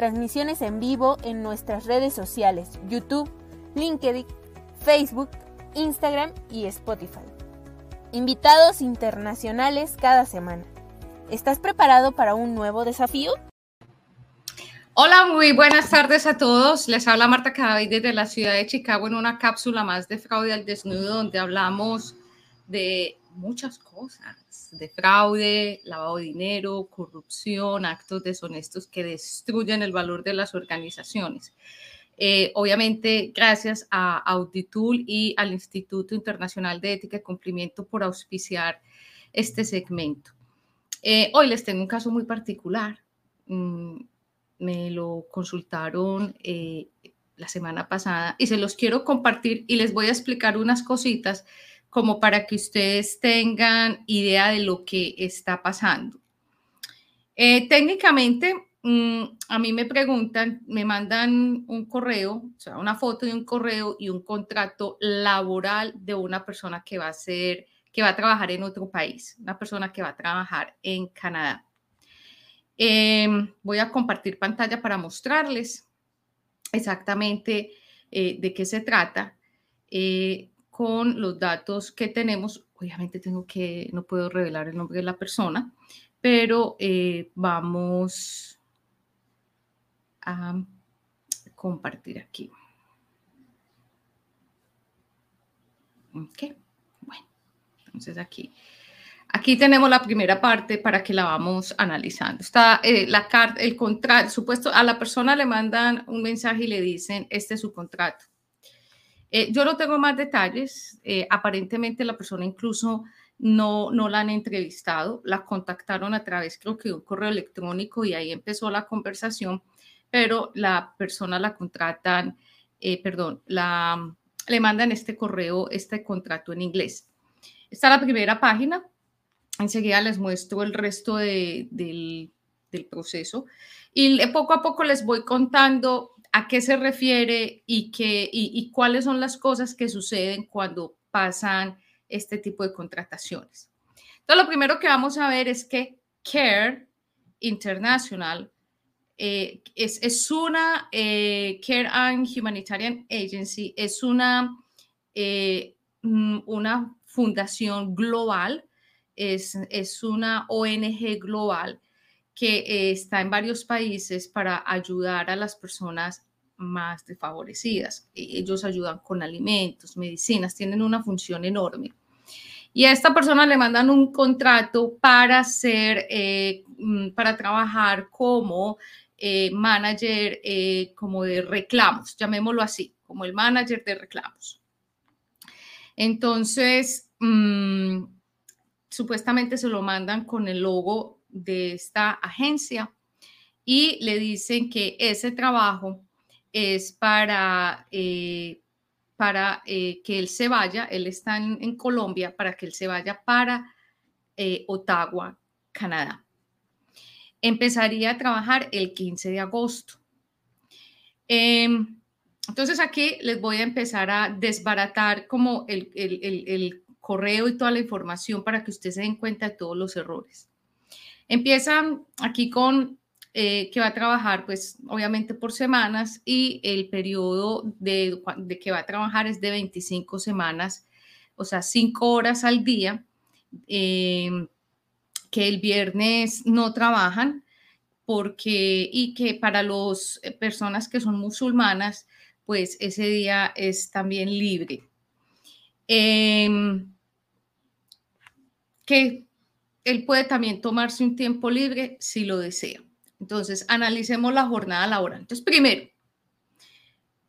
transmisiones en vivo en nuestras redes sociales, YouTube, LinkedIn, Facebook, Instagram y Spotify. Invitados internacionales cada semana. ¿Estás preparado para un nuevo desafío? Hola, muy buenas tardes a todos. Les habla Marta Cadavid desde la ciudad de Chicago en una cápsula más de fraude al desnudo donde hablamos de muchas cosas de fraude, lavado de dinero, corrupción, actos deshonestos que destruyen el valor de las organizaciones. Eh, obviamente, gracias a Auditul y al Instituto Internacional de Ética y Cumplimiento por auspiciar este segmento. Eh, hoy les tengo un caso muy particular. Mm, me lo consultaron eh, la semana pasada y se los quiero compartir y les voy a explicar unas cositas como para que ustedes tengan idea de lo que está pasando. Eh, técnicamente, mm, a mí me preguntan, me mandan un correo, o sea, una foto de un correo y un contrato laboral de una persona que va a ser, que va a trabajar en otro país, una persona que va a trabajar en Canadá. Em, voy a compartir pantalla para mostrarles exactamente eh, de qué se trata. Eh, con los datos que tenemos. Obviamente tengo que, no puedo revelar el nombre de la persona, pero eh, vamos a compartir aquí. Ok, bueno, entonces aquí. Aquí tenemos la primera parte para que la vamos analizando. Está eh, la carta, el contrato, supuesto, a la persona le mandan un mensaje y le dicen, este es su contrato. Eh, yo no tengo más detalles. Eh, aparentemente la persona incluso no, no la han entrevistado, la contactaron a través, creo que de un correo electrónico y ahí empezó la conversación, pero la persona la contratan, eh, perdón, la, le mandan este correo, este contrato en inglés. Está la primera página. Enseguida les muestro el resto del, del proceso y poco a poco les voy contando a qué se refiere y, qué, y, cuáles son las cosas que suceden cuando pasan este tipo de contrataciones. Entonces, lo primero que vamos a ver es que CARE International eh, es, es, una eh, Care and Humanitarian Agency, es una, eh, mm, una fundación global, es, es una ONG global que eh, está en varios países para ayudar a las personas más desfavorecidas. E, ellos ayudan con alimentos, medicinas, tienen una función enorme. Y a esta persona le mandan un contrato para ser, eh, mm, para trabajar como eh, manager, como de reclamos, llamémoslo así, como el manager de reclamos. Entonces, mm, supuestamente se lo mandan con el logo de esta agencia y le dicen que ese trabajo es para, eh, para eh, que él se vaya, él está en, Colombia, para que él se vaya para eh, Ottawa, Canadá. Empezaría a trabajar el 15 de agosto. Em, entonces aquí les voy a empezar a desbaratar como el, el correo y toda la información para que ustedes se den cuenta de todos los errores. Empieza aquí con eh, que va a trabajar, pues obviamente por semanas y el periodo de, que va a trabajar es de 25 semanas, o sea, 5 horas al día, em, que el viernes no trabajan porque y que para las eh, personas que son musulmanas, pues ese día es también libre. Que él puede también tomarse un tiempo libre si lo desea. Entonces, analicemos la jornada laboral. Entonces, primero,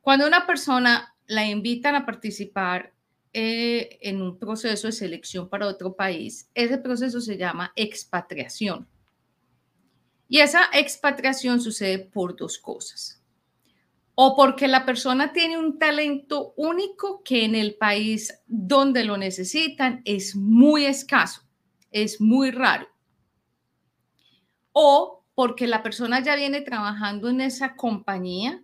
cuando una persona la invitan a participar eh, en un proceso de selección para otro país, ese proceso se llama expatriación. Y esa expatriación sucede por dos cosas. o porque la persona tiene un talento único que en el país donde lo necesitan es muy escaso, es muy raro. O porque la persona ya viene trabajando en esa compañía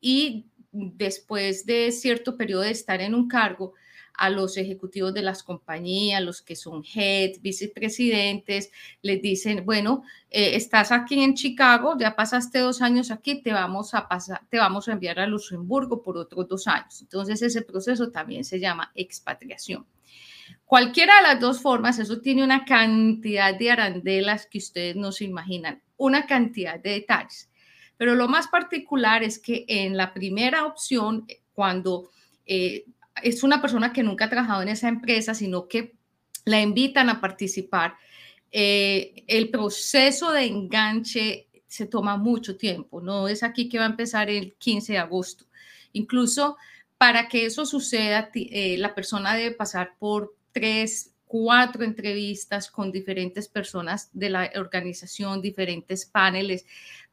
y después de cierto periodo de estar en un cargo, a los ejecutivos de las compañías, los que son head, vicepresidentes, les dicen, bueno, eh, estás aquí en Chicago, ya pasaste dos años aquí, te vamos a te vamos a enviar a Luxemburgo por otros dos años. Entonces ese proceso también se llama expatriación. Cualquiera de las dos formas, eso tiene una cantidad de arandelas que ustedes no se imaginan, una cantidad de detalles. Pero lo más particular es que en la primera opción, cuando eh, es una persona que nunca ha trabajado en esa empresa, sino que la invitan a participar. Eh, el proceso de enganche se toma mucho tiempo, no es aquí que va a empezar el 15 de agosto. Incluso para que eso suceda, eh, la persona debe pasar por tres, cuatro entrevistas con diferentes personas de la organización, diferentes paneles,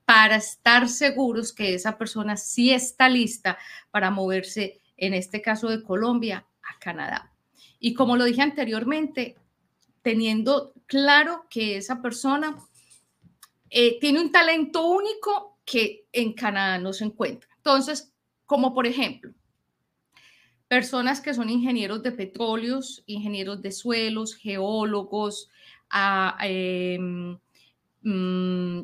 para estar seguros que esa persona sí está lista para moverse en este caso de Colombia, a Canadá. Y como lo dije anteriormente, teniendo claro que esa persona eh, tiene un talento único que en Canadá no se encuentra. Entonces, como por ejemplo, personas que son ingenieros de petróleos, ingenieros de suelos, geólogos, em, mm,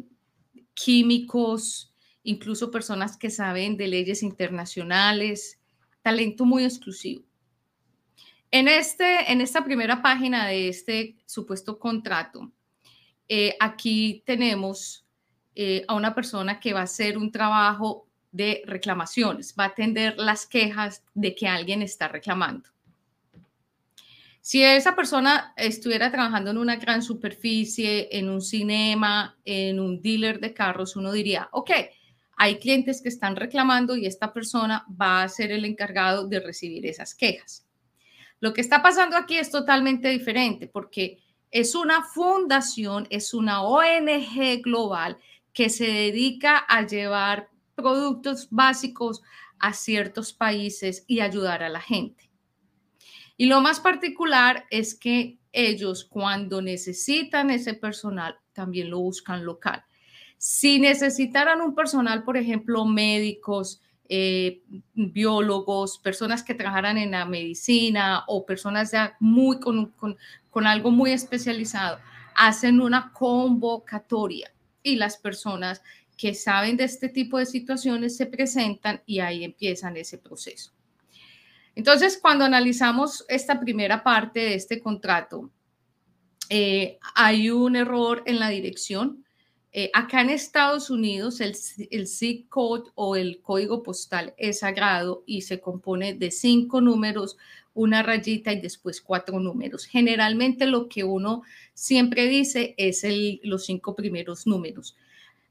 químicos, incluso personas que saben de leyes internacionales, talento muy exclusivo. En, este, en esta primera página de este supuesto contrato, eh, aquí tenemos eh, a una persona que va a hacer un trabajo de reclamaciones, va a atender las quejas de que alguien está reclamando. Si esa persona estuviera trabajando en una gran superficie, en un cinema, en un dealer de carros, uno diría, ok, hay clientes que están reclamando y esta persona va a ser el encargado de recibir esas quejas. Lo que está pasando aquí es totalmente diferente porque es una fundación, es una ONG global que se dedica a llevar productos básicos a ciertos países y ayudar a la gente. Y lo más particular es que ellos cuando necesitan ese personal también lo buscan local. Si necesitaran un personal, por ejemplo, médicos, eh, biólogos, personas que trabajaran en la medicina o personas ya muy con, con algo muy especializado, hacen una convocatoria y las personas que saben de este tipo de situaciones se presentan y ahí empiezan ese proceso. Entonces, cuando analizamos esta primera parte de este contrato, eh, hay un error en la dirección eh, acá en Estados Unidos el, el zip code o el código postal es sagrado y se compone de cinco números, una rayita y después cuatro números. Generalmente lo que uno siempre dice es el, los cinco primeros números.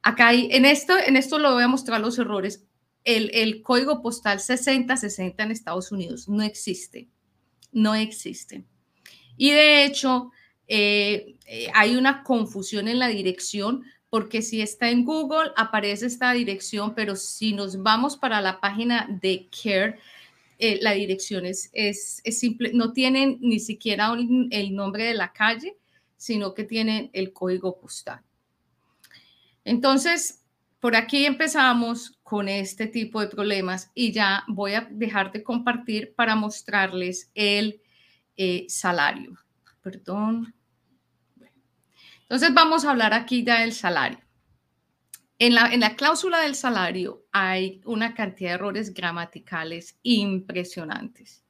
Acá hay, en esto, en esto lo voy a mostrar los errores. El, código postal 6060 en Estados Unidos no existe, no existe. Y de hecho, eh, eh, hay una confusión en la dirección porque si está en Google aparece esta dirección, pero si nos vamos para la página de Care, eh, la dirección es, simple, no tienen ni siquiera el nombre de la calle, sino que tienen el código postal. Entonces, por aquí empezamos con este tipo de problemas y ya voy a dejar de compartir para mostrarles el eh, salario. Perdón. Entonces vamos a hablar aquí ya del salario. En la, en la cláusula del salario hay una cantidad de errores gramaticales impresionantes.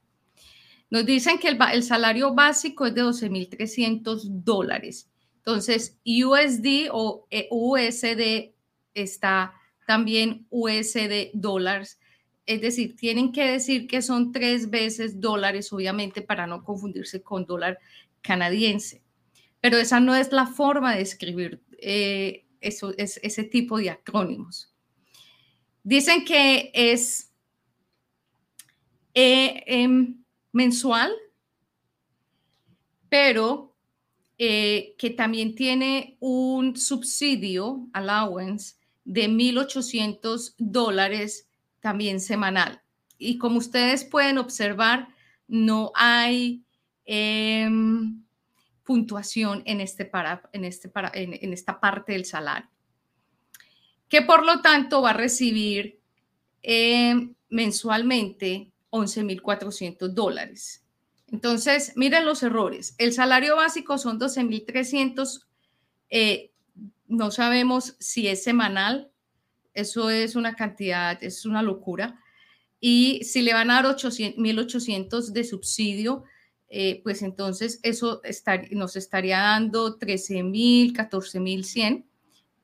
Nos dicen que el, el salario básico es de 12.300 dólares. Entonces, USD o eh, USD está también USD dólares. Es decir, tienen que decir que son tres veces dólares, obviamente, para no confundirse con dólar canadiense pero esa no es la forma de escribir eh, eso, es, ese tipo de acrónimos. Dicen que es em, mensual, pero eh, que también tiene un subsidio, allowance, de 1.800 dólares también semanal. Y como ustedes pueden observar, no hay em, puntuación en, este para, en, este para, en, esta parte del salario, que por lo tanto va a recibir em, mensualmente 11.400 dólares. Entonces, miren los errores. El salario básico son 12.300. Eh, no sabemos si es semanal. Eso es una cantidad, es una locura. Y si le van a dar 1.800 de subsidio, eh, pues entonces eso nos estaría dando 13.000, 14.100,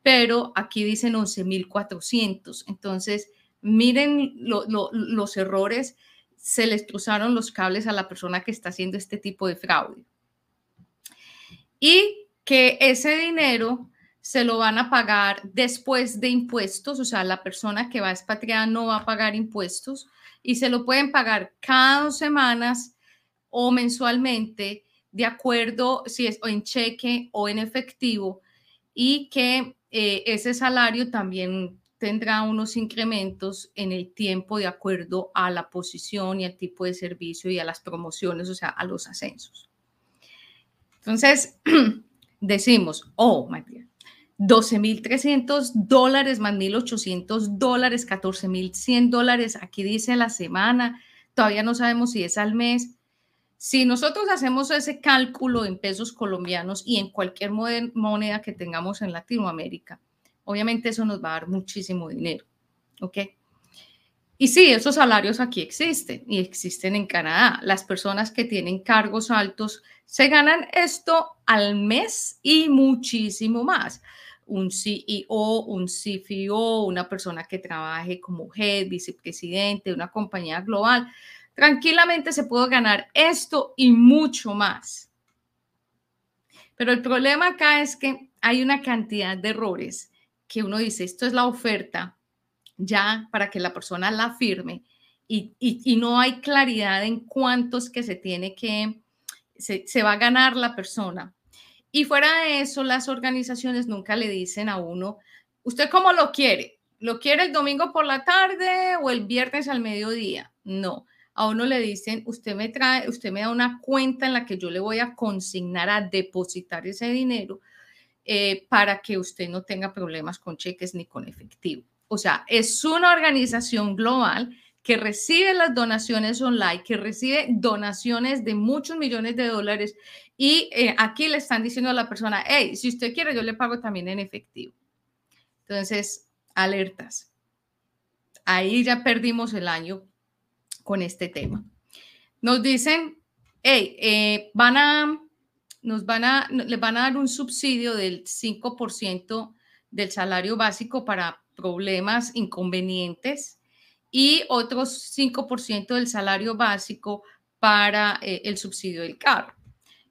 pero aquí dicen 11.400. Entonces, miren los errores se les cruzaron los cables a la persona que está haciendo este tipo de fraude. Y que ese dinero se lo van a pagar después de impuestos, o sea, la persona que va a no va a pagar impuestos y se lo pueden pagar cada dos semanas o mensualmente, de acuerdo si es en cheque o en efectivo, y que eh, ese salario también tendrá unos incrementos en el tiempo de acuerdo a la posición y al tipo de servicio y a las promociones, o sea, a los ascensos. Entonces, decimos, oh, María, 12.300 dólares más 1.800 dólares, 14.100 dólares, aquí dice la semana, todavía no sabemos si es al mes. Si nosotros hacemos ese cálculo en pesos colombianos y en cualquier moneda que tengamos en Latinoamérica, obviamente eso nos va a dar muchísimo dinero. ¿Ok? Y sí, esos salarios aquí existen y existen en Canadá. Las personas que tienen cargos altos se ganan esto al mes y muchísimo más. Un CEO, un CFO, una persona que trabaje como head, vicepresidente de una compañía global, tranquilamente se puede ganar esto y mucho más. Pero el problema acá es que hay una cantidad de errores que uno dice, esto es la oferta ya para que la persona la firme y, no hay claridad en cuántos que se tiene que, se, se va a ganar la persona. Y fuera de eso, las organizaciones nunca le dicen a uno, ¿usted cómo lo quiere? ¿Lo quiere el domingo por la tarde o el viernes al mediodía? No. A uno le dicen, usted me trae, usted me da una cuenta en la que yo le voy a consignar a depositar ese dinero eh, para que usted no tenga problemas con cheques ni con efectivo. O sea, es una organización global que recibe las donaciones online, que recibe donaciones de muchos millones de dólares y eh, aquí le están diciendo a la persona, hey, si usted quiere, yo le pago también en efectivo. Entonces, alertas. Ahí ya perdimos el año con este tema. Nos dicen, hey, eh, van a nos van a, les van a dar un subsidio del 5% del salario básico para problemas inconvenientes y otros 5% del salario básico para eh, el subsidio del carro.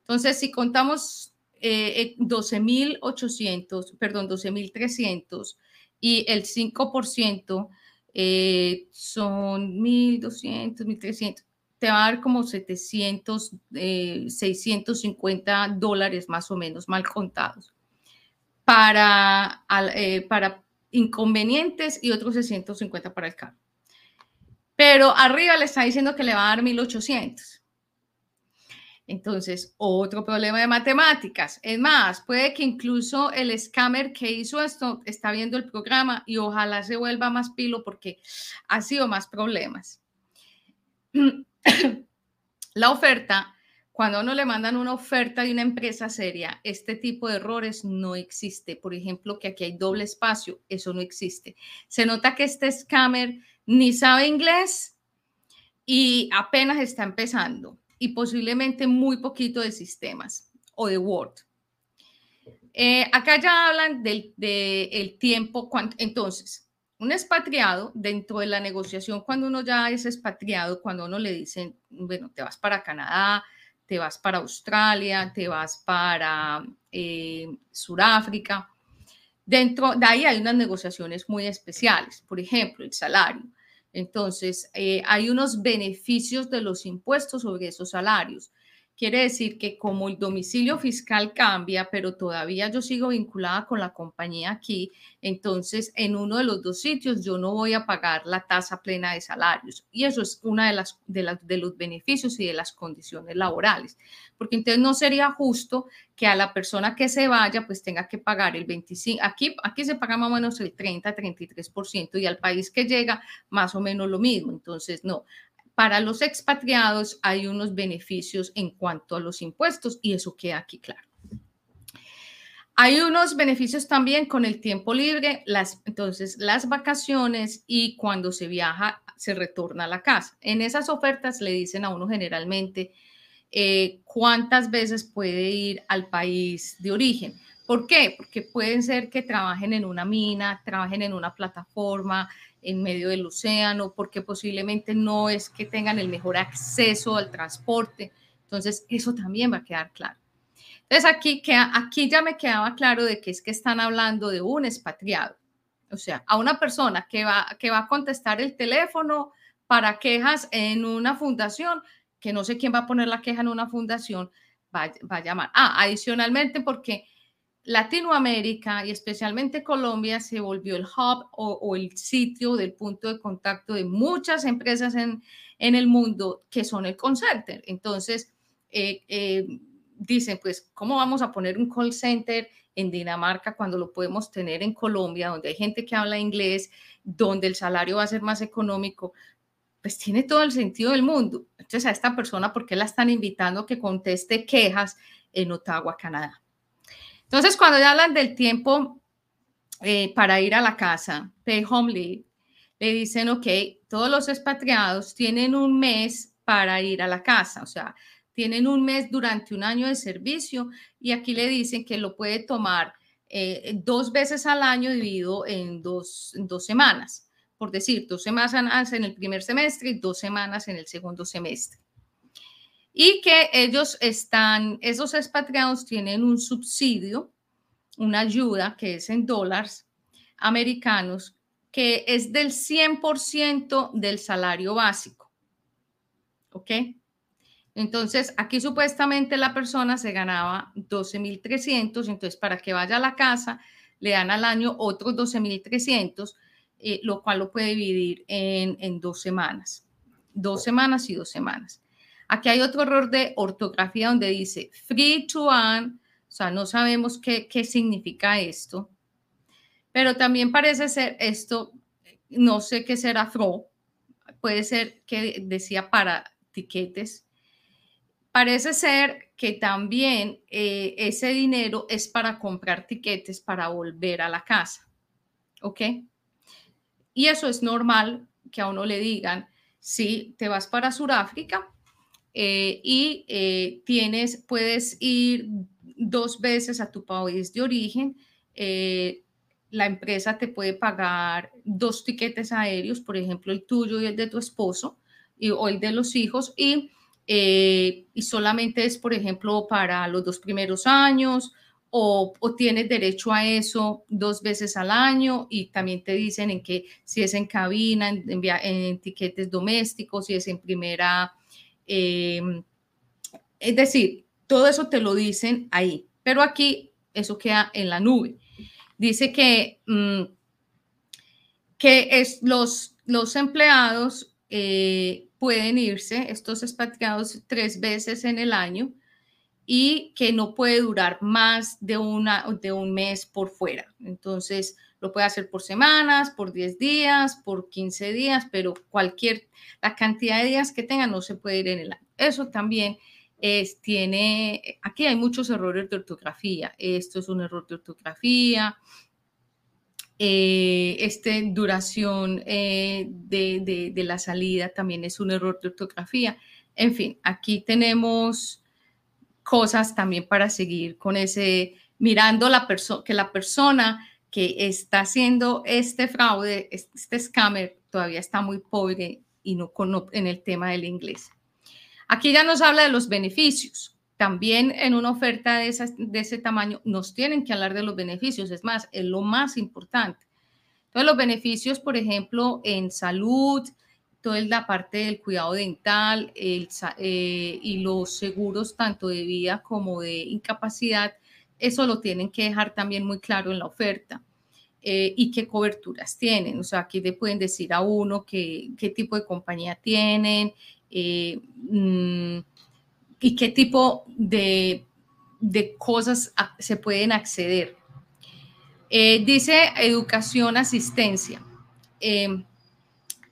Entonces, si contamos eh, 12.800, eh, perdón, 12.300 y el 5% eh, son 1.200, 1.300 te va a dar como 700, 650 eh, dólares más o menos, mal contados, para, eh, para inconvenientes y otros 650 para el carro. Pero arriba le está diciendo que le va a dar 1800. Entonces, otro problema de matemáticas. Es más, puede que incluso el scammer que hizo esto está viendo el programa y ojalá se vuelva más pilo porque ha sido más problemas. la oferta, cuando uno le mandan una oferta de una empresa seria, este tipo de errores no existe. Por ejemplo, que aquí hay doble espacio, eso no existe. Se nota que este scammer ni sabe inglés y apenas está empezando y posiblemente muy poquito de sistemas o de Word. Eh, acá ya hablan del de tiempo, entonces, un expatriado, dentro de la negociación, cuando uno ya es expatriado, cuando uno le dicen, bueno, te vas para Canadá, te vas para Australia, te vas para eh, Sudáfrica, dentro de ahí hay unas negociaciones muy especiales, por ejemplo, el salario. Entonces, eh, hay unos beneficios de los impuestos sobre esos salarios. Quiere decir que como el domicilio fiscal cambia, pero todavía yo sigo vinculada con la compañía aquí, entonces en uno de los dos sitios yo no voy a pagar la tasa plena de salarios. Y eso es una de las de, de los beneficios y de las condiciones laborales, porque entonces no sería justo que a la persona que se vaya pues tenga que pagar el 25, aquí aquí se paga más o menos el 30, 33% y al país que llega más o menos lo mismo. Entonces, no, para los expatriados hay unos beneficios en cuanto a los impuestos y eso queda aquí claro. Hay unos beneficios también con el tiempo libre, las, entonces las vacaciones y cuando se viaja se retorna a la casa. En esas ofertas le dicen a uno generalmente eh, cuántas veces puede ir al país de origen. ¿Por qué? Porque pueden ser que trabajen en una mina, trabajen en una plataforma, en medio del océano, porque posiblemente no es que tengan el mejor acceso al transporte. Entonces, eso también va a quedar claro. Entonces, aquí, aquí ya me quedaba claro de que es que están hablando de un expatriado. O sea, a una persona que va, que va a contestar el teléfono para quejas en una fundación, que no sé quién va a poner la queja en una fundación, va, va a llamar. Ah, adicionalmente, porque Latinoamérica y especialmente Colombia se volvió el hub o, el sitio del punto de contacto de muchas empresas en, el mundo que son el call center. Entonces, eh, eh, dicen, pues, ¿cómo vamos a poner un call center en Dinamarca cuando lo podemos tener en Colombia, donde hay gente que habla inglés, donde el salario va a ser más económico? Pues tiene todo el sentido del mundo. Entonces, a esta persona, ¿por qué la están invitando a que conteste quejas en Ottawa, Canadá? Entonces, cuando ya hablan del tiempo eh, para ir a la casa, pay home leave, le dicen, ok, todos los expatriados tienen un mes para ir a la casa, o sea, tienen un mes durante un año de servicio y aquí le dicen que lo puede tomar eh, dos veces al año dividido en dos, en dos semanas, por decir, dos semanas en el primer semestre y dos semanas en el segundo semestre y que ellos están, esos expatriados tienen un subsidio, una ayuda que es en dólares americanos, que es del 100% del salario básico. ¿Ok? Entonces, aquí supuestamente la persona se ganaba 12.300, entonces para que vaya a la casa le dan al año otros 12.300, eh, lo cual lo puede dividir en, en dos semanas, dos semanas y dos semanas. Aquí hay otro error de ortografía donde dice free to earn, o sea, no sabemos qué, qué significa esto, pero también parece ser esto, no sé qué será fro, puede ser que decía para tiquetes. Parece ser que también eh, ese dinero es para comprar tiquetes para volver a la casa. ¿Ok? Y eso es normal que a uno le digan, si te vas para Sudáfrica, eh, y eh, tienes, puedes ir dos veces a tu país de origen. Eh, la empresa te puede pagar dos tiquetes aéreos, por ejemplo, el tuyo y el de tu esposo y, o el de los hijos, y, y solamente es, por ejemplo, para los dos primeros años. O, o, tienes derecho a eso dos veces al año y también te dicen en que si es en cabina, en, en, en tiquetes domésticos, si es en primera Em, es decir, todo eso te lo dicen ahí, pero aquí eso queda en la nube. Dice que, mm, que es los, los empleados eh, pueden irse, estos expatriados, tres veces en el año y que no puede durar más de, una, de un mes por fuera. Entonces, lo puede hacer por semanas, por 10 días, por 15 días, pero cualquier, la cantidad de días que tenga no se puede ir en el año. Eso también es, tiene, aquí hay muchos errores de ortografía. Esto es un error de ortografía. Eh, este duración eh, de, de la salida también es un error de ortografía. En fin, aquí tenemos cosas también para seguir con ese, mirando la que la persona que está haciendo este fraude, este scammer, todavía está muy pobre y no en el tema del inglés. Aquí ya nos habla de los beneficios. También en una oferta de, de ese tamaño nos tienen que hablar de los beneficios. Es más, es lo más importante. Entonces, los beneficios, por ejemplo, en salud, toda la parte del cuidado dental eh, y los seguros tanto de vida como de incapacidad, eso lo tienen que dejar también muy claro en la oferta. Eh, y qué coberturas tienen. O sea, aquí le pueden decir a uno qué, qué tipo de compañía tienen eh, mm, y qué tipo de, de cosas se pueden acceder. dice educación, asistencia.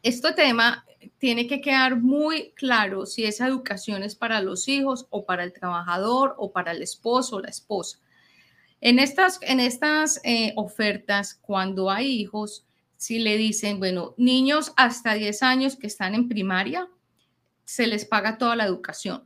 este tema tiene que quedar muy claro si esa educación es para los hijos o para el trabajador o para el esposo o la esposa. En estas, en estas eh, ofertas, cuando hay hijos, si le dicen, bueno, niños hasta 10 años que están en primaria, se les paga toda la educación.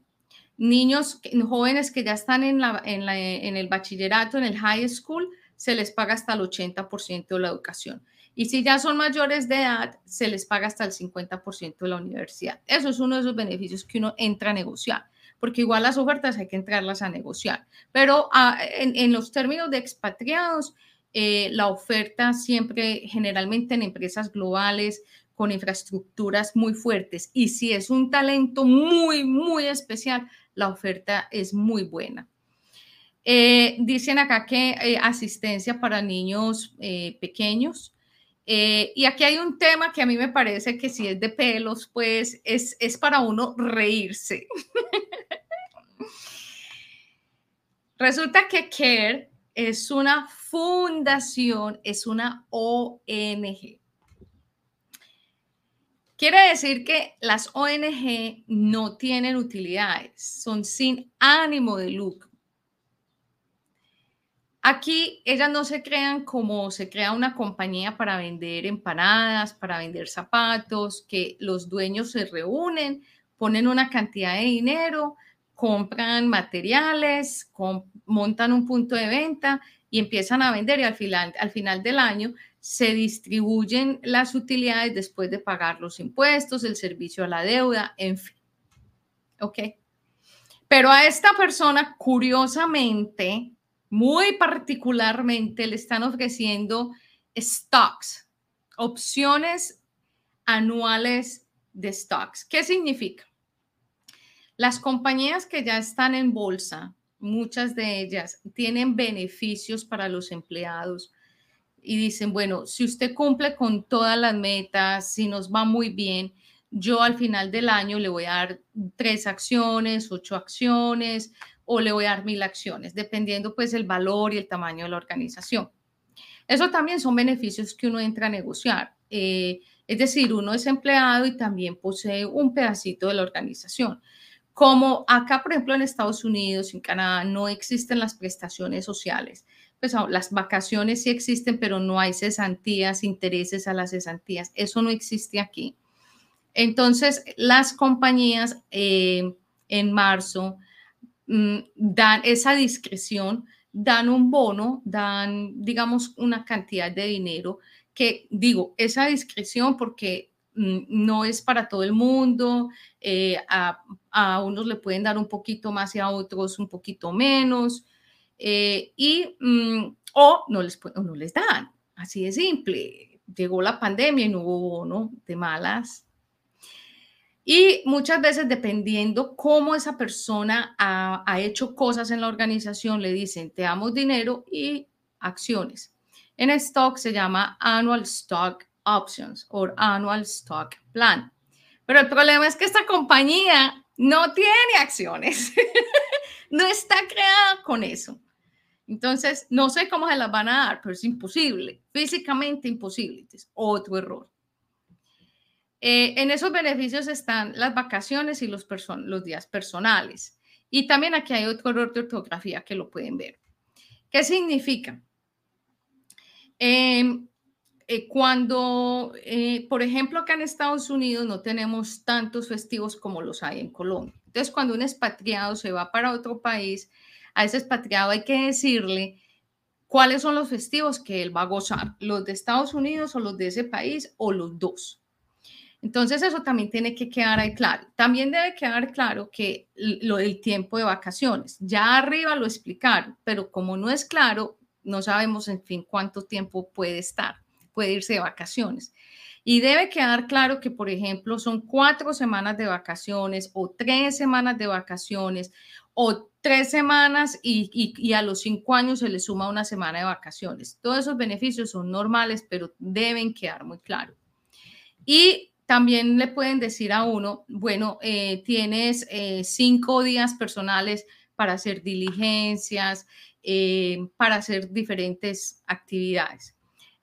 Niños jóvenes que ya están en, la, en, la, en el bachillerato, en el high school, se les paga hasta el 80% de la educación. Y si ya son mayores de edad, se les paga hasta el 50% de la universidad. Eso es uno de esos beneficios que uno entra a negociar, porque igual las ofertas hay que entrarlas a negociar. Pero ah, en, los términos de expatriados, eh, la oferta siempre, generalmente en empresas globales, con infraestructuras muy fuertes. Y si es un talento muy, muy especial, la oferta es muy buena. Eh, dicen acá que eh, asistencia para niños pequeños, eh, y aquí hay un tema que a mí me parece que si es de pelos, pues es, es para uno reírse. Resulta que CARE es una fundación, es una ONG. Quiere decir que las ONG no tienen utilidades, son sin ánimo de lucro. Aquí ellas no se crean como se crea una compañía para vender empanadas, para vender zapatos, que los dueños se reúnen, ponen una cantidad de dinero, compran materiales, montan un punto de venta y empiezan a vender y al final, al final del año se distribuyen las utilidades después de pagar los impuestos, el servicio a la deuda, en fin. ¿Ok? Pero a esta persona, curiosamente, muy particularmente le están ofreciendo stocks, opciones anuales de stocks. ¿Qué significa? Las compañías que ya están en bolsa, muchas de ellas tienen beneficios para los empleados y dicen, bueno, si usted cumple con todas las metas, si nos va muy bien, yo al final del año le voy a dar tres acciones, ocho acciones o le voy a dar mil acciones, dependiendo pues el valor y el tamaño de la organización. Eso también son beneficios que uno entra a negociar. Eh, es decir, uno es empleado y también posee un pedacito de la organización. Como acá, por ejemplo, en Estados Unidos, en Canadá, no existen las prestaciones sociales. Pues las vacaciones sí existen, pero no hay cesantías, intereses a las cesantías. Eso no existe aquí. Entonces, las compañías eh, en marzo Mm, dan esa discreción, dan un bono, dan, digamos, una cantidad de dinero que digo, esa discreción porque mm, no es para todo el mundo, eh, a, unos le pueden dar un poquito más y a otros un poquito menos, eh, y, mm, o, no les, o no les dan, así de simple. Llegó la pandemia y no hubo bono de malas, y muchas veces, dependiendo cómo esa persona ha, hecho cosas en la organización, le dicen, te damos dinero y acciones. En stock se llama Annual Stock Options o Annual Stock Plan. Pero el problema es que esta compañía no tiene acciones. no está creada con eso. Entonces, no sé cómo se las van a dar, pero es imposible, físicamente imposible. Otro error. Eh, en esos beneficios están las vacaciones y los, los días personales. Y también aquí hay otro error de ortografía que lo pueden ver. ¿Qué significa? Em, eh, cuando, eh, por ejemplo, acá en Estados Unidos no tenemos tantos festivos como los hay en Colombia. Entonces, cuando un expatriado se va para otro país, a ese expatriado hay que decirle cuáles son los festivos que él va a gozar, los de Estados Unidos o los de ese país o los dos. Entonces eso también tiene que quedar ahí claro. También debe quedar claro que lo del tiempo de vacaciones. Ya arriba lo explicaron, pero como no es claro, no sabemos en fin cuánto tiempo puede estar, puede irse de vacaciones. Y debe quedar claro que, por ejemplo, son cuatro semanas de vacaciones o tres semanas de vacaciones o tres semanas y, a los cinco años se le suma una semana de vacaciones. Todos esos beneficios son normales, pero deben quedar muy claros. Y también le pueden decir a uno, bueno, eh, tienes eh, cinco días personales para hacer diligencias, eh, para hacer diferentes actividades.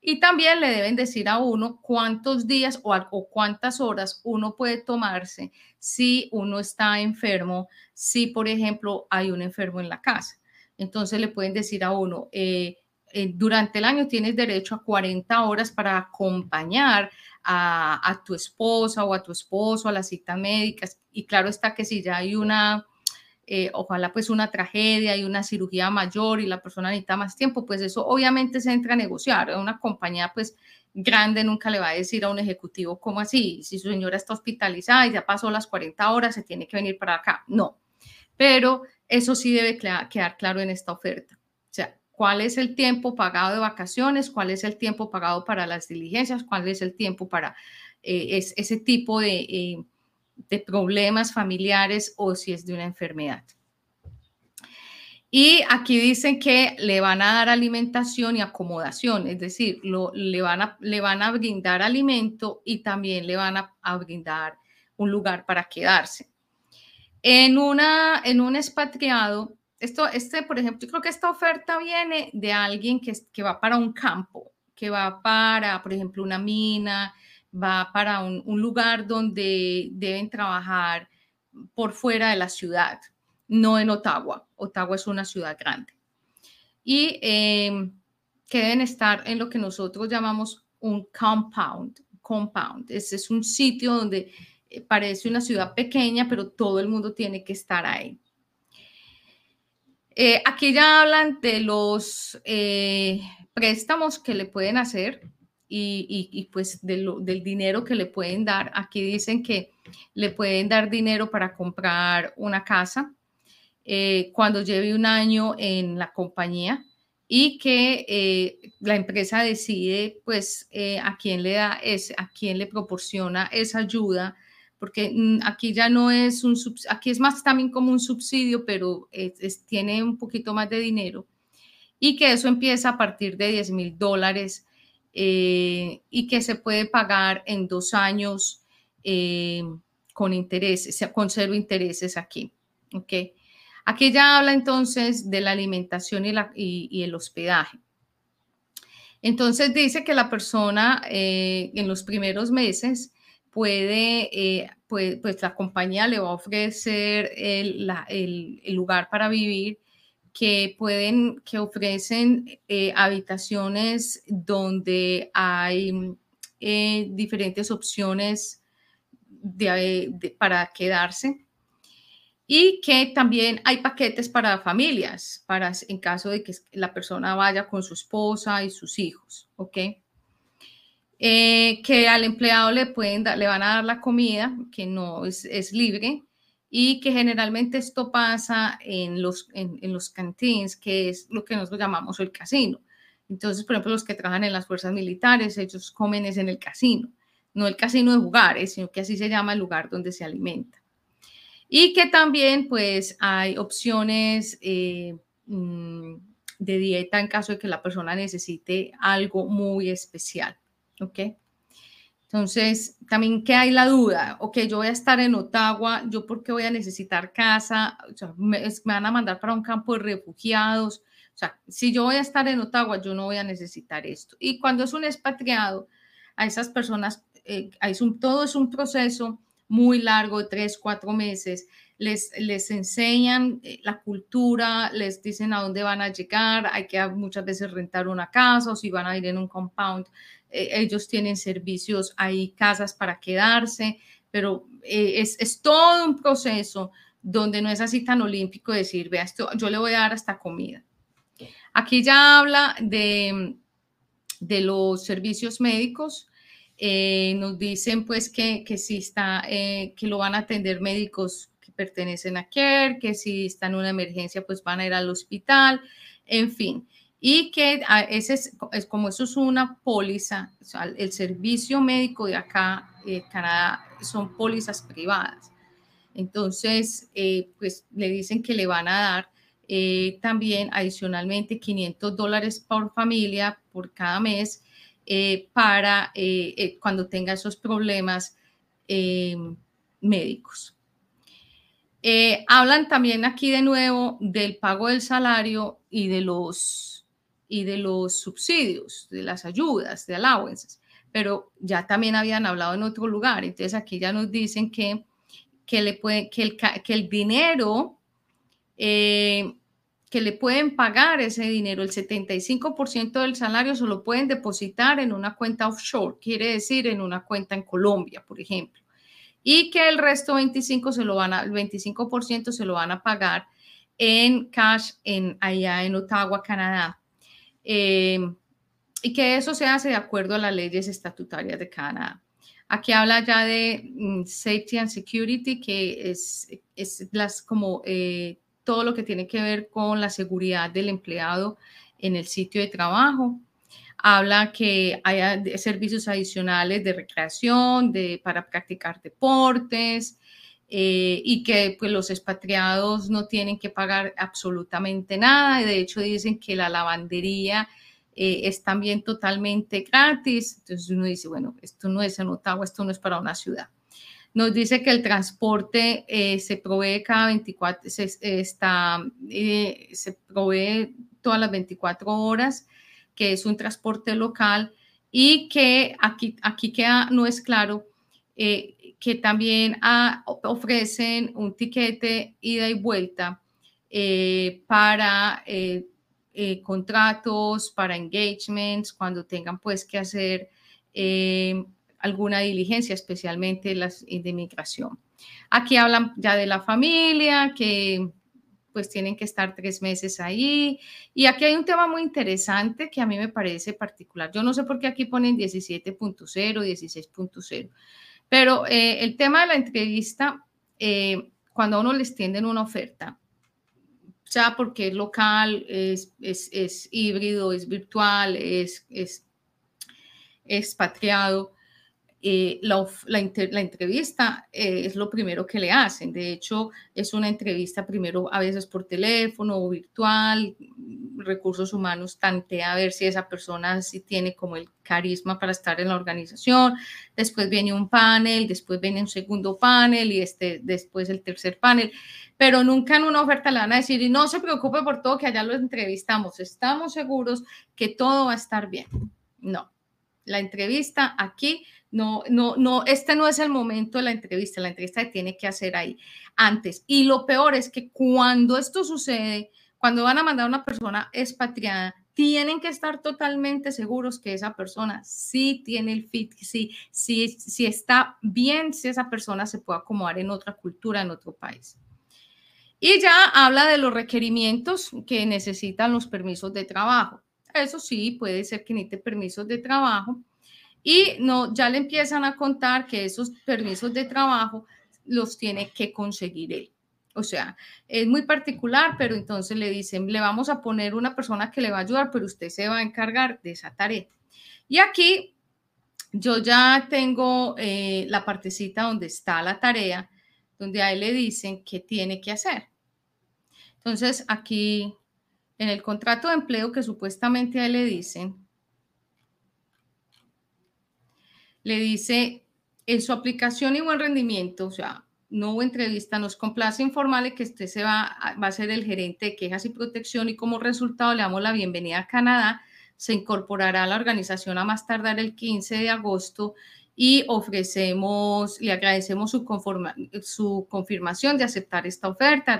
Y también le deben decir a uno cuántos días o, o, cuántas horas uno puede tomarse si uno está enfermo, si por ejemplo hay un enfermo en la casa. Entonces le pueden decir a uno, eh, eh, durante el año tienes derecho a 40 horas para acompañar a, a tu esposa o a tu esposo a las citas médicas. Y claro está que si ya hay una eh, ojalá pues una tragedia y una cirugía mayor y la persona necesita más tiempo, pues eso obviamente se entra a negociar. Una compañía pues grande nunca le va a decir a un ejecutivo como así, si su señora está hospitalizada y ya pasó las 40 horas, se tiene que venir para acá. No, pero eso sí debe quedar claro en esta oferta. O sea, cuál es el tiempo pagado de vacaciones, cuál es el tiempo pagado para las diligencias, cuál es el tiempo para eh, ese tipo de... Eh, de problemas familiares o si es de una enfermedad. Y aquí dicen que le van a dar alimentación y acomodación, es decir, le, van a, le van a brindar alimento y también le van a, brindar un lugar para quedarse. En, una, en un expatriado, esto, este, por ejemplo, creo que esta oferta viene de alguien que, que va para un campo, que va para, por ejemplo, una mina, va para un, lugar donde deben trabajar por fuera de la ciudad, no en Ottawa. Ottawa es una ciudad grande. Y em, que deben estar en lo que nosotros llamamos un compound. Compound. Ese es un sitio donde eh, parece una ciudad pequeña, pero todo el mundo tiene que estar ahí. Eh, aquí ya hablan de los eh, préstamos que le pueden hacer y, pues del dinero que le pueden dar. Aquí dicen que le pueden dar dinero para comprar una casa eh, cuando lleve un año en la compañía y que eh, la empresa decide pues eh, a quién le da ese, a quién le proporciona esa ayuda porque mm, aquí ya no es un, aquí es más también como un subsidio, pero tiene un poquito más de dinero y que eso empieza a partir de 10 mil dólares eh, y que se puede pagar en dos años eh, con intereses, con cero intereses aquí. ¿ok? Aquí ya habla entonces de la alimentación y, el hospedaje. Entonces dice que la persona eh, en los primeros meses puede, pues, pues, la compañía le va a ofrecer el lugar para vivir que pueden, que ofrecen eh, habitaciones donde hay eh, diferentes opciones para quedarse y que también hay paquetes para familias, para en caso de que la persona vaya con su esposa y sus hijos, ¿ok? Eh, que al empleado le pueden le van a dar la comida, que no es, es libre, y que generalmente esto pasa en los, en, los cantines, que es lo que nosotros llamamos el casino. Entonces, por ejemplo, los que trabajan en las fuerzas militares, ellos comen es en el casino, no el casino de jugares, sino que así se llama el lugar donde se alimenta. Y que también, pues, hay opciones eh, mm, de dieta en caso de que la persona necesite algo muy especial. ¿Ok? Entonces, también que hay la duda, ok, yo voy a estar en Ottawa, yo por qué voy a necesitar casa, o sea, me, van a mandar para un campo de refugiados, o sea, si yo voy a estar en Ottawa, yo no voy a necesitar esto. Y cuando es un expatriado, a esas personas, eh, un, todo es un proceso muy largo, tres, cuatro meses, les, les enseñan eh, la cultura, les dicen a dónde van a llegar, hay que muchas veces rentar una casa o si van a ir en un compound, ellos tienen servicios, hay casas para quedarse, pero eh, es, es, todo un proceso donde no es así tan olímpico decir, vea, esto, yo le voy a dar hasta comida. Aquí ya habla de, de los servicios médicos. Eh, nos dicen pues que, que si está, que lo van a atender médicos que pertenecen a CARE, que si está en una emergencia pues van a ir al hospital, en fin y que ese es, como eso es una póliza, el servicio médico de acá, eh, Canadá, son pólizas privadas. Entonces, eh, pues le dicen que le van a dar eh, también adicionalmente 500 dólares por familia por cada mes para cuando tenga esos problemas médicos. hablan también aquí de nuevo del pago del salario y de los y de los subsidios, de las ayudas, de allowances, pero ya también habían hablado en otro lugar. Entonces aquí ya nos dicen que, que, le puede, que, el, que el dinero, eh, que le pueden pagar ese dinero, el 75% del salario se lo pueden depositar en una cuenta offshore, quiere decir en una cuenta en Colombia, por ejemplo. Y que el resto 25 se lo van a, el 25% se lo van a pagar en cash en, allá en Ottawa, Canadá. Eh, y que eso se hace de acuerdo a las leyes estatutarias de Canadá. Aquí habla ya de mm, safety and security, que es, es las, como eh, todo lo que tiene que ver con la seguridad del empleado en el sitio de trabajo. Habla que haya servicios adicionales de recreación, de, para practicar deportes, eh, y que pues, los expatriados no tienen que pagar absolutamente nada. De hecho, dicen que la lavandería eh, es también totalmente gratis. Entonces uno dice, bueno, esto no es en Ottawa, esto no es para una ciudad. Nos dice que el transporte eh, se provee cada 24, se, está, se provee todas las 24 horas, que es un transporte local y que aquí, aquí queda, no es claro que también ah, ofrecen un tiquete ida y vuelta eh, para eh, eh, contratos, para engagements, cuando tengan pues que hacer alguna diligencia, especialmente las de inmigración. Aquí hablan ya de la familia, que pues tienen que estar tres meses ahí. Y aquí hay un tema muy interesante que a mí me parece particular. Yo no sé por qué aquí ponen 17.0, 16.0. Pero eh, el tema de la entrevista, eh, cuando a uno les tienden una oferta, ya porque es local, es, es, híbrido, es virtual, es, es expatriado, eh, la, la, entrevista eh, es lo primero que le hacen. De hecho, es una entrevista primero a veces por teléfono o virtual. Recursos humanos tantea a ver si esa persona sí tiene como el carisma para estar en la organización. Después viene un panel, después viene un segundo panel y este, después el tercer panel. Pero nunca en una oferta le van a decir, y no se preocupe por todo, que allá lo entrevistamos. Estamos seguros que todo va a estar bien. No, la entrevista aquí no, no, no, este no es el momento de la entrevista, la entrevista se tiene que hacer ahí antes. Y lo peor es que cuando esto sucede, cuando van a mandar a una persona expatriada, tienen que estar totalmente seguros que esa persona sí tiene el fit, sí, sí, sí está bien, si esa persona se puede acomodar en otra cultura, en otro país. Y ya habla de los requerimientos que necesitan los permisos de trabajo. Eso sí, puede ser que necesite permisos de trabajo y no, ya le empiezan a contar que esos permisos de trabajo los tiene que conseguir él. O sea, es muy particular, pero entonces le dicen, le vamos a poner una persona que le va a ayudar, pero usted se va a encargar de esa tarea. Y aquí yo ya tengo eh, la partecita donde está la tarea, donde a él le dicen qué tiene que hacer. Entonces, aquí en el contrato de empleo que supuestamente a él le dicen, le dice en su aplicación y buen rendimiento, o sea, no hubo entrevista, nos complace informarle que usted se va, va a ser el gerente de quejas y protección y como resultado le damos la bienvenida a Canadá. Se incorporará a la organización a más tardar el 15 de agosto y ofrecemos, le agradecemos su, su confirmación de aceptar esta oferta,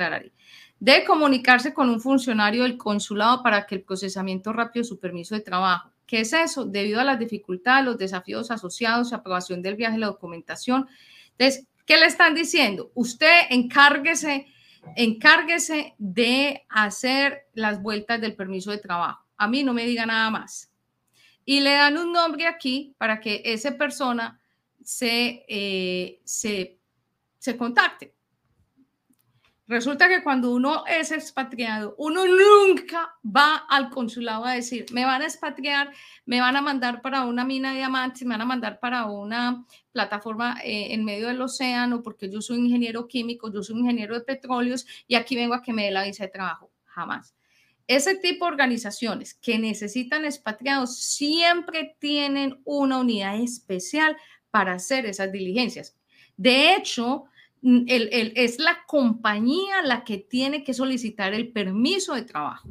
de comunicarse con un funcionario del consulado para que el procesamiento rápido de su permiso de trabajo ¿Qué es eso? Debido a las dificultades, los desafíos asociados aprobación del viaje, la documentación. Entonces, ¿qué le están diciendo? Usted encárguese, encárguese de hacer las vueltas del permiso de trabajo. A mí no me diga nada más. Y le dan un nombre aquí para que esa persona se, eh, se, se contacte. Resulta que cuando uno es expatriado, uno nunca va al consulado a decir, me van a expatriar, me van a mandar para una mina de diamantes, me van a mandar para una plataforma eh, en medio del océano, porque yo soy ingeniero químico, yo soy ingeniero de petróleos y aquí vengo a que me dé la visa de trabajo. Jamás. Ese tipo de organizaciones que necesitan expatriados siempre tienen una unidad especial para hacer esas diligencias. De hecho, Mm, es la compañía la que tiene que solicitar el permiso de trabajo.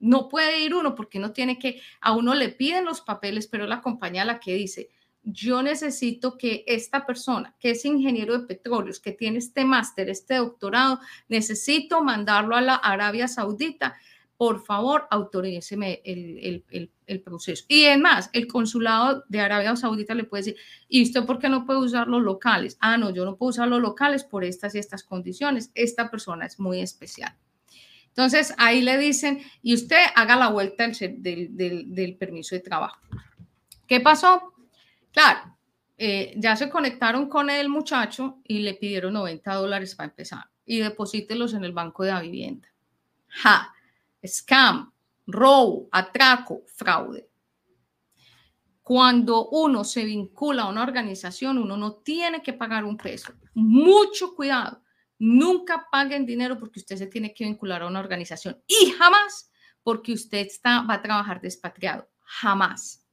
No puede ir uno porque no tiene que, a uno le piden los papeles, pero la compañía la que dice, yo necesito que esta persona, que es ingeniero de petróleos, que tiene este máster, este doctorado, necesito mandarlo a la Arabia Saudita por favor, autoríceme el, el, proceso. Y además, el consulado de Arabia Saudita le puede decir, ¿y usted por qué no puede usar los locales? Ah, no, yo no puedo usar los locales por estas y estas condiciones. Esta persona es muy especial. Entonces, ahí le dicen, y usted haga la vuelta del, del, permiso de trabajo. ¿Qué pasó? Claro, eh, ya se conectaron con el muchacho y le pidieron 90 dólares para empezar y deposítelos en el banco de la vivienda. Ja, scam, robo, atraco, fraude. Cuando uno se vincula a una organización, uno no tiene que pagar un peso. Mucho cuidado. Nunca paguen dinero porque usted se tiene que vincular a una organización y jamás porque usted está, va a trabajar despatriado. Jamás.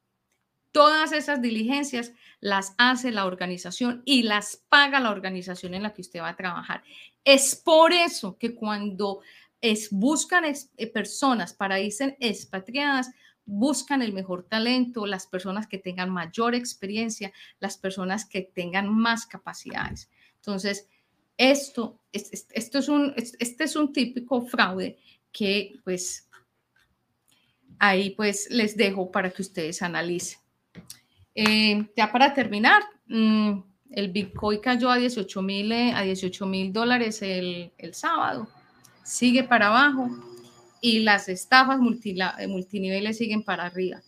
Todas esas diligencias las hace la organización y las paga la organización en la que usted va a trabajar. Es por eso que cuando es, buscan eh, personas para irse expatriadas, buscan el mejor talento, las personas que tengan mayor experiencia, las personas que tengan más capacidades. Entonces, esto, es un, este es un típico fraude que pues ahí pues les dejo para que ustedes analicen. Eh, ya para terminar, mm, el Bitcoin cayó a 18 mil eh, a 18 mil dólares el sábado sigue para abajo y las estafas eh, multiniveles siguen para arriba.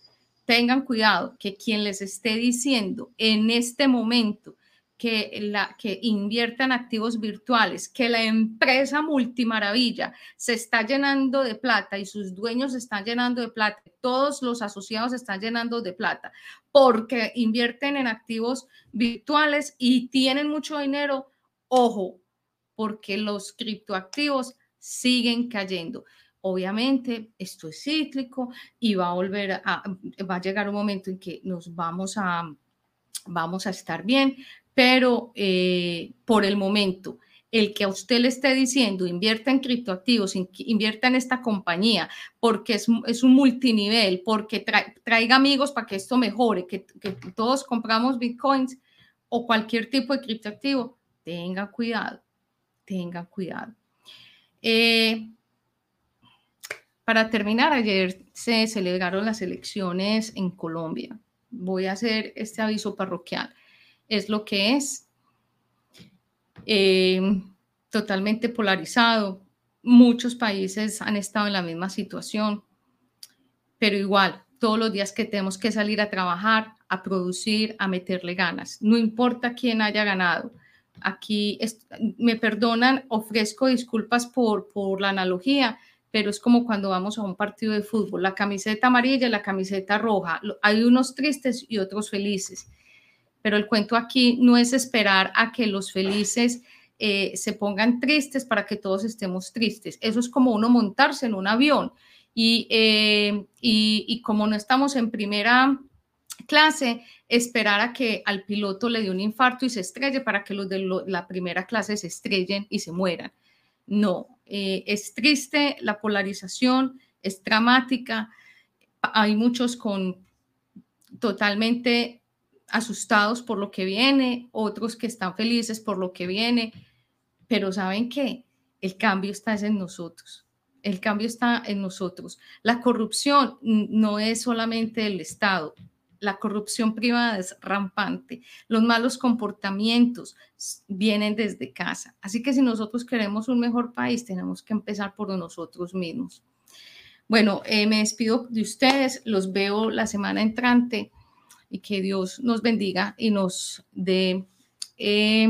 Tengan cuidado que quien les esté diciendo en este momento que, la, que inviertan activos virtuales, que la empresa multimaravilla se está llenando de plata y sus dueños están llenando de plata, todos los asociados están llenando de plata porque invierten en activos virtuales y tienen mucho dinero, ojo, porque los criptoactivos siguen cayendo. Obviamente, esto es cíclico y va a volver a, va a llegar un momento en que nos vamos a, vamos a estar bien, pero eh, por el momento, el que a usted le esté diciendo invierta en criptoactivos, invierta en esta compañía, porque es, es un multinivel, porque traiga amigos para que esto mejore, que, que todos compramos bitcoins o cualquier tipo de criptoactivo, tenga cuidado, tenga cuidado. Eh, para terminar, ayer se celebraron las elecciones en Colombia. Voy a hacer este aviso parroquial. Es lo que es. Eh, totalmente polarizado. Muchos países han estado en la misma situación, pero igual, todos los días que tenemos que salir a trabajar, a producir, a meterle ganas. No importa quién haya ganado aquí me perdonan, ofrezco disculpas por, por la analogía, pero es como cuando vamos a un partido de fútbol, la camiseta amarilla y la camiseta roja. Hay unos tristes y otros felices, pero el cuento aquí no es esperar a que los felices eh, se pongan tristes para que todos estemos tristes. Eso es como uno montarse en un avión y, eh, y, y como no estamos en primera clase, esperar a que al piloto le dé un infarto y se estrelle para que los de la primera clase se estrellen y se mueran. No, eh, es triste la polarización, es dramática. Hay muchos con totalmente asustados por lo que viene, otros que están felices por lo que viene, pero ¿saben qué? El cambio está en nosotros. El cambio está en nosotros. La corrupción no es solamente del Estado, la corrupción privada es rampante, los malos comportamientos vienen desde casa. Así que si nosotros queremos un mejor país, tenemos que empezar por nosotros mismos. Bueno, eh, me despido de ustedes, los veo la semana entrante y que Dios nos bendiga y nos dé... Eh,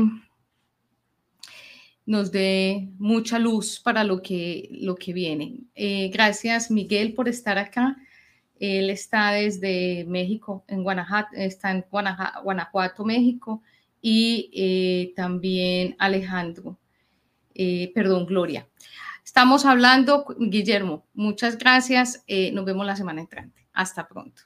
nos dé mucha luz para lo que, lo que viene. Eh, gracias, Miguel, por estar acá. Él está desde México, en Guanajuato, está en Guanajuato, México, y eh, también Alejandro, eh, perdón, Gloria. Estamos hablando, Guillermo, muchas gracias. nos vemos la semana entrante. Hasta pronto.